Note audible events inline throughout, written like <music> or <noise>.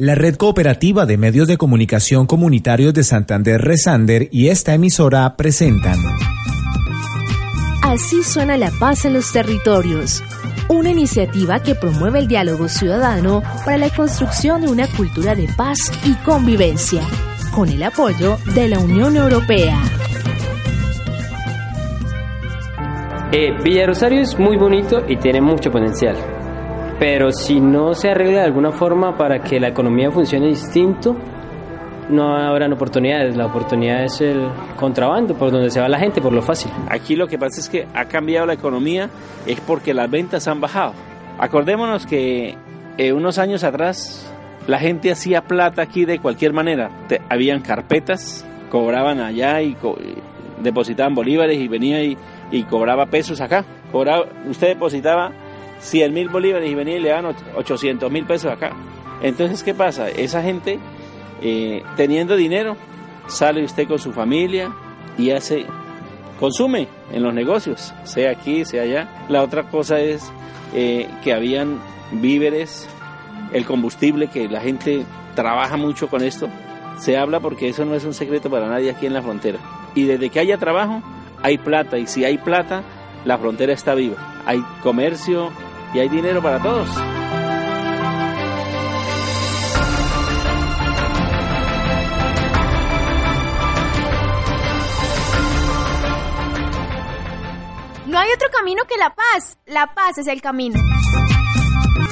La Red Cooperativa de Medios de Comunicación Comunitarios de Santander Resander y esta emisora presentan. Así suena la paz en los territorios, una iniciativa que promueve el diálogo ciudadano para la construcción de una cultura de paz y convivencia, con el apoyo de la Unión Europea. Eh, Villa Rosario es muy bonito y tiene mucho potencial pero si no se arregla de alguna forma para que la economía funcione distinto, no habrán oportunidades. La oportunidad es el contrabando, por donde se va la gente, por lo fácil. Aquí lo que pasa es que ha cambiado la economía, es porque las ventas han bajado. Acordémonos que eh, unos años atrás la gente hacía plata aquí de cualquier manera. habían carpetas, cobraban allá y, depositaban bolívares y venía y, y cobraba pesos acá. Cobraba, usted depositaba 100 mil bolívares y venía y le dan 800 mil pesos acá. Entonces, ¿qué pasa? Esa gente, eh, teniendo dinero, sale usted con su familia y hace, consume en los negocios, sea aquí, sea allá. La otra cosa es eh, que habían víveres, el combustible, que la gente trabaja mucho con esto. Se habla porque eso no es un secreto para nadie aquí en la frontera. Y desde que haya trabajo, hay plata. Y si hay plata, la frontera está viva. Hay comercio, y hay dinero para todos. No hay otro camino que la paz. La paz es el camino.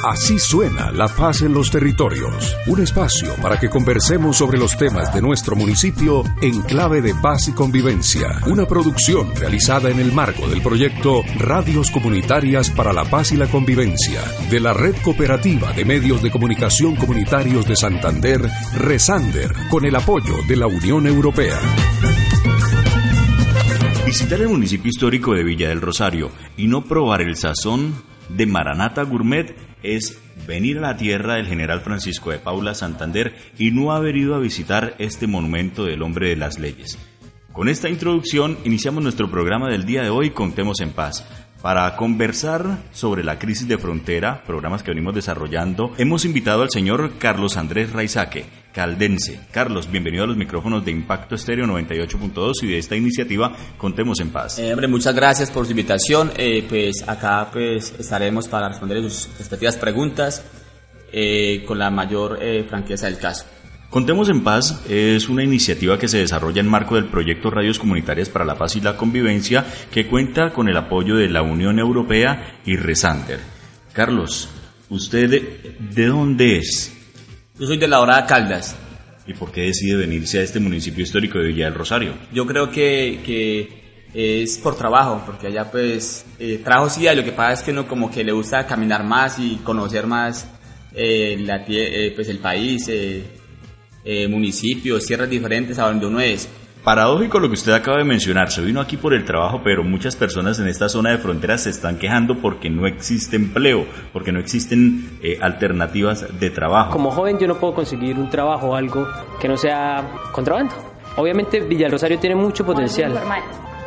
Así suena La Paz en los Territorios, un espacio para que conversemos sobre los temas de nuestro municipio en clave de paz y convivencia, una producción realizada en el marco del proyecto Radios Comunitarias para la Paz y la Convivencia de la Red Cooperativa de Medios de Comunicación Comunitarios de Santander, Resander, con el apoyo de la Unión Europea. Visitar el municipio histórico de Villa del Rosario y no probar el sazón de Maranata Gourmet es venir a la tierra del general Francisco de Paula Santander y no haber ido a visitar este monumento del hombre de las leyes. Con esta introducción iniciamos nuestro programa del día de hoy, Contemos en Paz. Para conversar sobre la crisis de frontera, programas que venimos desarrollando, hemos invitado al señor Carlos Andrés Raizaque, caldense. Carlos, bienvenido a los micrófonos de Impacto Estéreo 98.2 y de esta iniciativa Contemos en Paz. Eh, hombre, muchas gracias por su invitación. Eh, pues acá pues estaremos para responder sus respectivas preguntas eh, con la mayor franqueza del caso. Contemos en Paz es una iniciativa que se desarrolla en marco del proyecto Radios Comunitarias para la Paz y la Convivencia que cuenta con el apoyo de la Unión Europea y Resander. Carlos, ¿usted de, dónde es? Yo soy de la Dorada Caldas. ¿Y por qué decide venirse a este municipio histórico de Villa del Rosario? Yo creo que, que es por trabajo, porque allá pues eh, trabajo sí lo que pasa es que uno como que le gusta caminar más y conocer más eh, la, eh, pues el país, eh, municipios, tierras diferentes a donde uno es. Paradójico lo que usted acaba de mencionar, se vino aquí por el trabajo, pero muchas personas en esta zona de fronteras se están quejando porque no existe empleo, porque no existen eh, alternativas de trabajo. Como joven yo no puedo conseguir un trabajo o algo que no sea contrabando. Obviamente Villa Rosario tiene mucho potencial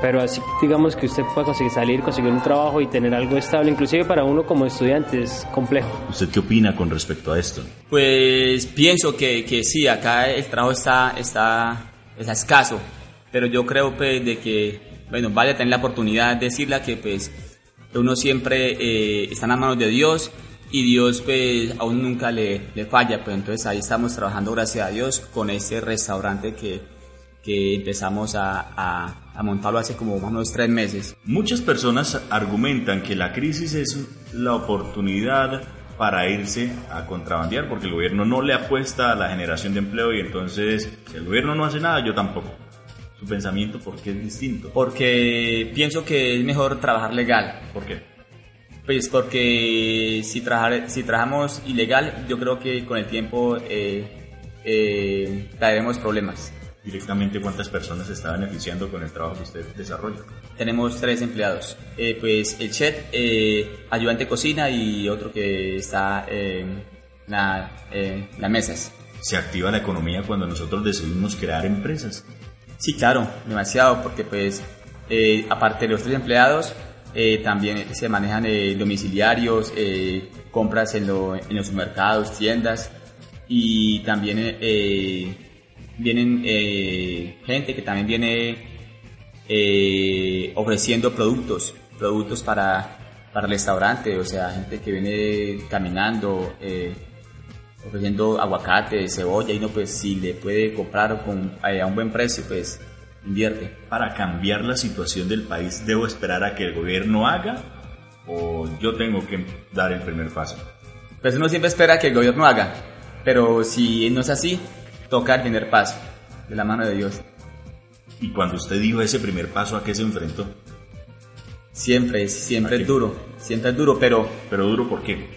pero así digamos que usted pueda conseguir salir, conseguir un trabajo y tener algo estable, inclusive para uno como estudiante es complejo. ¿Usted qué opina con respecto a esto? Pues pienso que, que sí, acá el trabajo está, está, está escaso, pero yo creo pues de que, bueno, vale tener la oportunidad de decirle que pues uno siempre eh, está en las manos de Dios y Dios pues aún nunca le, le falla, pues entonces ahí estamos trabajando gracias a Dios con este restaurante que que empezamos a, a, montarlo hace como unos tres meses. Muchas personas argumentan que la crisis es la oportunidad para irse a contrabandear porque el gobierno no le apuesta a la generación de empleo y entonces si el gobierno no hace nada, yo tampoco. Su pensamiento, ¿por qué es distinto? Porque pienso que es mejor trabajar legal. ¿Por qué? Pues porque si, trabajar, si trabajamos ilegal, yo creo que con el tiempo eh, eh, traeremos problemas directamente cuántas personas se está beneficiando con el trabajo que usted desarrolla. Tenemos tres empleados, eh, pues el chef, eh, ayudante de cocina y otro que está en la, las mesas. ¿Se activa la economía cuando nosotros decidimos crear empresas? Sí, claro, demasiado, porque pues eh, aparte de los tres empleados, también se manejan domiciliarios, compras en, en los mercados, tiendas, y también eh, vienen eh, gente que también viene eh, ofreciendo productos, productos para, para el restaurante, o sea, gente que viene caminando, ofreciendo aguacate, cebolla, y no, pues si le puede comprar con, a un buen precio, pues invierte. Para cambiar la situación del país, ¿debo esperar a que el gobierno haga o yo tengo que dar el primer paso? Pues uno siempre espera que el gobierno haga, pero si no es así, toca el primer paso, de la mano de Dios. ¿Y cuando usted dio ese primer paso, a qué se enfrentó? Siempre, siempre es duro, siempre es duro, pero... ¿Pero duro por qué?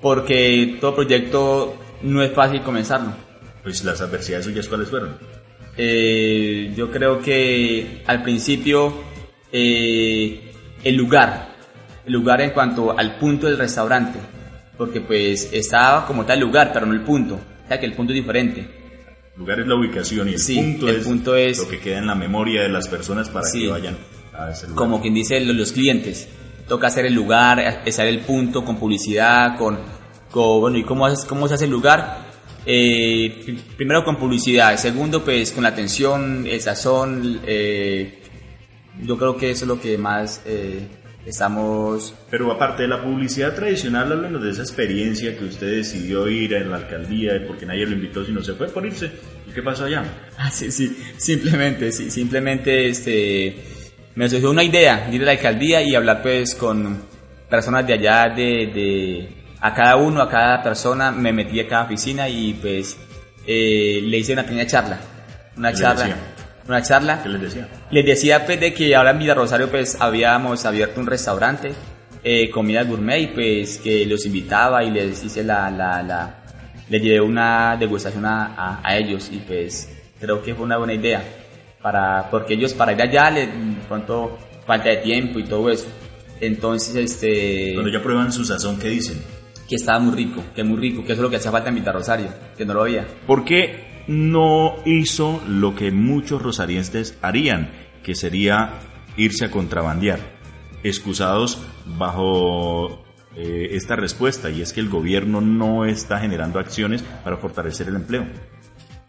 Porque todo proyecto no es fácil comenzarlo. Pues las adversidades suyas, ¿cuáles fueron? Eh, yo creo que al principio eh, el lugar, el lugar en cuanto al punto del restaurante, porque pues estaba como tal lugar, pero no el punto, o sea que el punto es diferente. Lugar es la ubicación y el, punto, el es punto es lo que queda en la memoria de las personas para que vayan a ese lugar. Como quien dice los, clientes, toca hacer el lugar, hacer el punto con publicidad, con, bueno, ¿y cómo, cómo se hace el lugar? Eh, primero con publicidad, segundo pues con la atención, el sazón, eh, yo creo que eso es lo que más eh, estamos... Pero aparte de la publicidad tradicional, háblanos de esa experiencia que usted decidió ir a la alcaldía porque nadie lo invitó sino se fue por irse. ¿Y qué pasó allá? Ah, sí, sí, simplemente, sí, simplemente este, me surgió una idea, ir a la alcaldía y hablar pues con personas de allá de a cada uno, a cada persona, me metí a cada oficina y pues eh, le hice una pequeña charla. Una charla. Una charla. ¿Qué les decía? Les decía pues de que ahora en Villa Rosario pues habíamos abierto un restaurante, eh, comida gourmet y pues que los invitaba y les hice la, la, la les llevé una degustación a, a, ellos y pues creo que fue una buena idea para porque ellos para ir allá les pronto falta de tiempo y todo eso entonces este cuando ya prueban su sazón qué dicen que estaba muy rico, que muy rico, que eso es lo que hacía falta en Vita Rosario, que no lo había. ¿Por qué no hizo lo que muchos rosarienses harían, que sería irse a contrabandear? Excusados bajo eh, esta respuesta, y es que el gobierno no está generando acciones para fortalecer el empleo.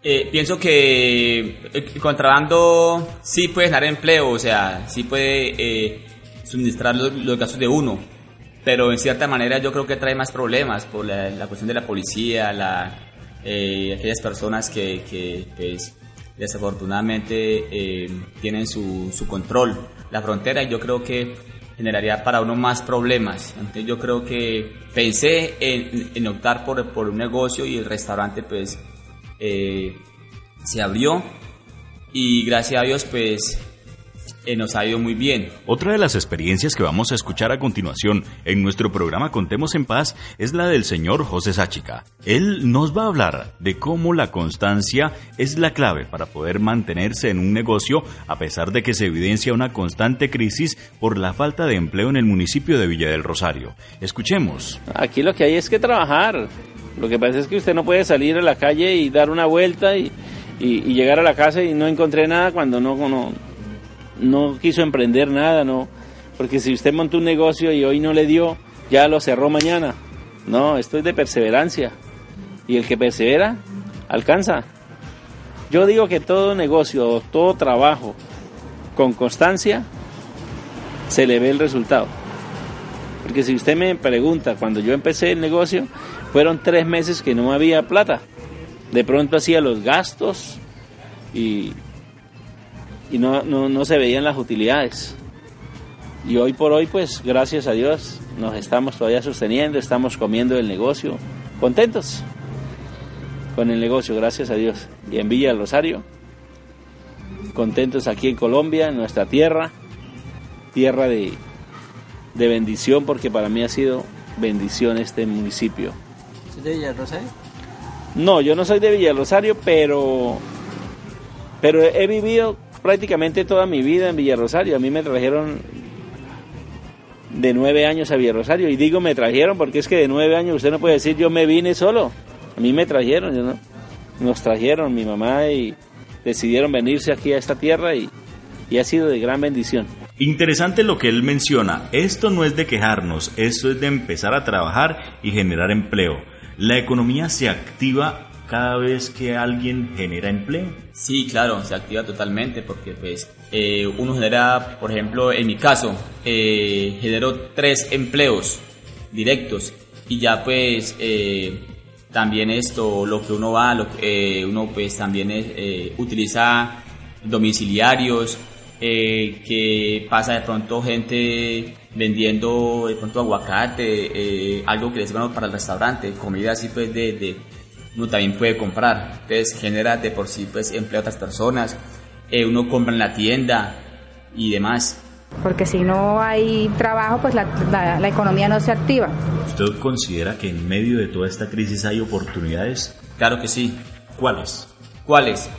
Eh, pienso que el contrabando sí puede generar empleo, o sea, sí puede eh, suministrar los, los gastos de uno, pero en cierta manera yo creo que trae más problemas por la, cuestión de la policía, la, eh, aquellas personas que, pues, desafortunadamente eh, tienen su, control la frontera y yo creo que generaría para uno más problemas. Entonces yo creo que pensé en, optar por, por, un negocio y el restaurante pues eh, se abrió y gracias a Dios pues eh, nos ha ido muy bien. Otra de las experiencias que vamos a escuchar a continuación en nuestro programa Contemos en Paz es la del señor José Sáchica. Él nos va a hablar de cómo la constancia es la clave para poder mantenerse en un negocio a pesar de que se evidencia una constante crisis por la falta de empleo en el municipio de Villa del Rosario. Escuchemos. Aquí lo que hay es que trabajar. Lo que pasa es que usted no puede salir a la calle y dar una vuelta y, llegar a la casa y no encontré nada cuando no, no, no quiso emprender nada, no, porque si usted montó un negocio y hoy no le dio, ya lo cerró mañana. No, esto es de perseverancia. Y el que persevera, alcanza. Yo digo que todo negocio, todo trabajo con constancia, se le ve el resultado. Porque si usted me pregunta, cuando yo empecé el negocio, fueron tres meses que no había plata. De pronto hacía los gastos y y no, no, no se veían las utilidades. Y hoy por hoy, pues gracias a Dios, nos estamos todavía sosteniendo, estamos comiendo el negocio, contentos con el negocio, gracias a Dios. Y en Villa del Rosario, contentos aquí en Colombia, en nuestra tierra, tierra de, de bendición, porque para mí ha sido bendición este municipio. ¿Es de Villa del Rosario? No, yo no soy de Villa del Rosario, pero, pero he vivido prácticamente toda mi vida en Villarrosario. A mí me trajeron de nueve años a Villarrosario. Y digo me trajeron porque es que de nueve años usted no puede decir yo me vine solo. A mí me trajeron, ¿no? Nos trajeron mi mamá y decidieron venirse aquí a esta tierra y, y ha sido de gran bendición. Interesante lo que él menciona. Esto no es de quejarnos, esto es de empezar a trabajar y generar empleo. La economía se activa cada vez que alguien genera empleo? Sí, claro, se activa totalmente porque pues eh, uno genera, por ejemplo, en mi caso, eh, genero tres empleos directos y ya pues eh, también esto, lo que uno va, lo que, eh, uno pues también eh, utiliza domiciliarios, eh, que pasa de pronto gente vendiendo de pronto aguacate, algo que les bueno para el restaurante, comida así pues de, uno también puede comprar, entonces genera de por sí pues empleo a otras personas, eh, uno compra en la tienda y demás. Porque si no hay trabajo, pues la, la, la economía no se activa. ¿Usted considera que en medio de toda esta crisis hay oportunidades? Claro que sí. ¿Cuáles? ¿Cuáles?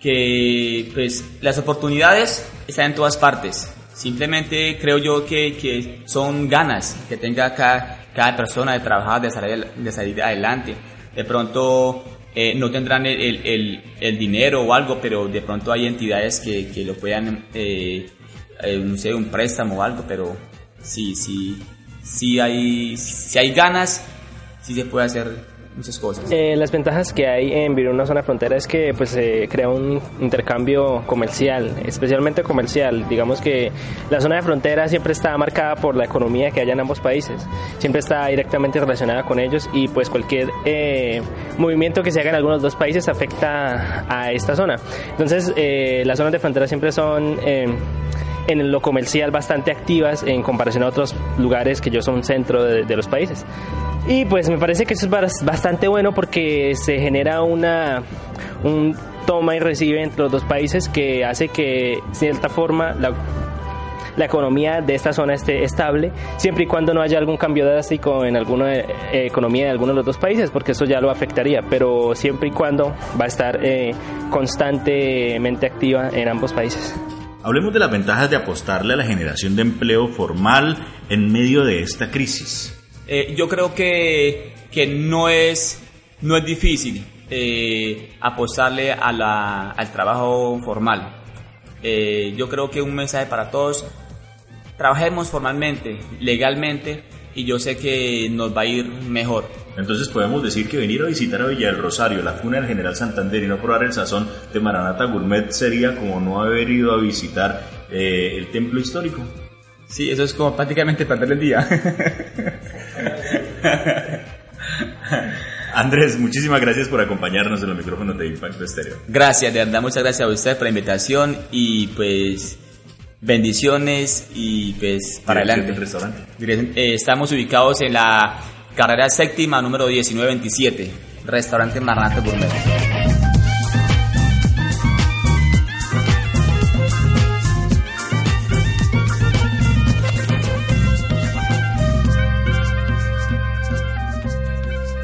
Que pues las oportunidades están en todas partes. Simplemente creo yo que, que son ganas que tenga cada, cada persona de trabajar, de salir, de salir adelante. De pronto eh, no tendrán el, el, el, dinero o algo, pero de pronto hay entidades que, que lo puedan, eh, eh, no sé, un préstamo o algo, pero sí, sí, sí hay, si hay ganas, sí se puede hacer muchas cosas. Eh, las ventajas que hay en vivir en una zona frontera es que pues se crea un intercambio comercial, especialmente comercial. Digamos que la zona de frontera siempre está marcada por la economía que hay en ambos países, siempre está directamente relacionada con ellos y pues cualquier eh, movimiento que se haga en algunos dos países afecta a esta zona. Entonces eh, las zonas de frontera siempre son en lo comercial bastante activas en comparación a otros lugares que yo son centro de, de los países. Y pues me parece que eso es bastante bueno porque se genera una un toma y recibe entre los dos países que hace que de cierta forma la, la economía de esta zona esté estable, siempre y cuando no haya algún cambio drástico en alguna eh, economía de alguno de los dos países, porque eso ya lo afectaría, pero siempre y cuando va a estar eh, constantemente activa en ambos países. Hablemos de las ventajas de apostarle a la generación de empleo formal en medio de esta crisis. Eh, yo creo que, que, no, es, no es difícil eh, apostarle a la, al trabajo formal. Eh, yo creo que un mensaje para todos, trabajemos formalmente, legalmente, y yo sé que nos va a ir mejor. Entonces podemos decir que venir a visitar a Villa del Rosario, la cuna del General Santander y no probar el sazón de Maranata Gourmet sería como no haber ido a visitar eh, el templo histórico. Sí, eso es como prácticamente perder el día. <laughs> Andrés, muchísimas gracias por acompañarnos en los micrófonos de Impacto Estéreo. Gracias, de verdad, muchas gracias a usted por la invitación y pues bendiciones y pues para adelante. el restaurante? Eh, estamos ubicados en la carrera séptima número 1927, restaurante Maranata Gourmet.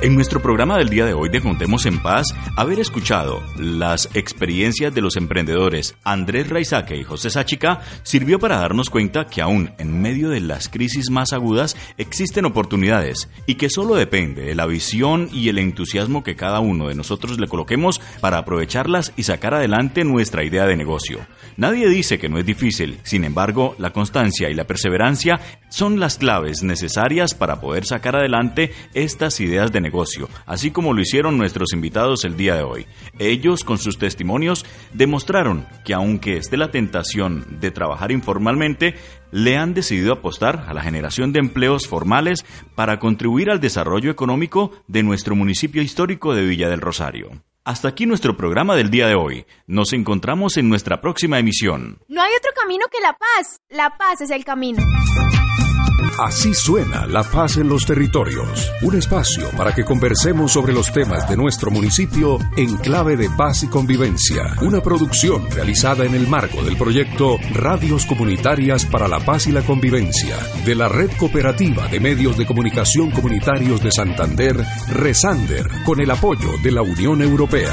En nuestro programa del día de hoy de Contemos en Paz, haber escuchado las experiencias de los emprendedores Andrés Raizaque y José Sáchica sirvió para darnos cuenta que aún en medio de las crisis más agudas existen oportunidades y que solo depende de la visión y el entusiasmo que cada uno de nosotros le coloquemos para aprovecharlas y sacar adelante nuestra idea de negocio. Nadie dice que no es difícil, sin embargo, la constancia y la perseverancia son las claves necesarias para poder sacar adelante estas ideas de negocio, así como lo hicieron nuestros invitados el día de hoy. Ellos, con sus testimonios, demostraron que aunque esté la tentación de trabajar informalmente, le han decidido apostar a la generación de empleos formales para contribuir al desarrollo económico de nuestro municipio histórico de Villa del Rosario. Hasta aquí nuestro programa del día de hoy. Nos encontramos en nuestra próxima emisión. No hay otro camino que la paz. La paz es el camino. Así suena la paz en los territorios. Un espacio para que conversemos sobre los temas de nuestro municipio en clave de paz y convivencia. Una producción realizada en el marco del proyecto Radios Comunitarias para la Paz y la Convivencia de la Red Cooperativa de Medios de Comunicación Comunitarios de Santander, Resander, con el apoyo de la Unión Europea.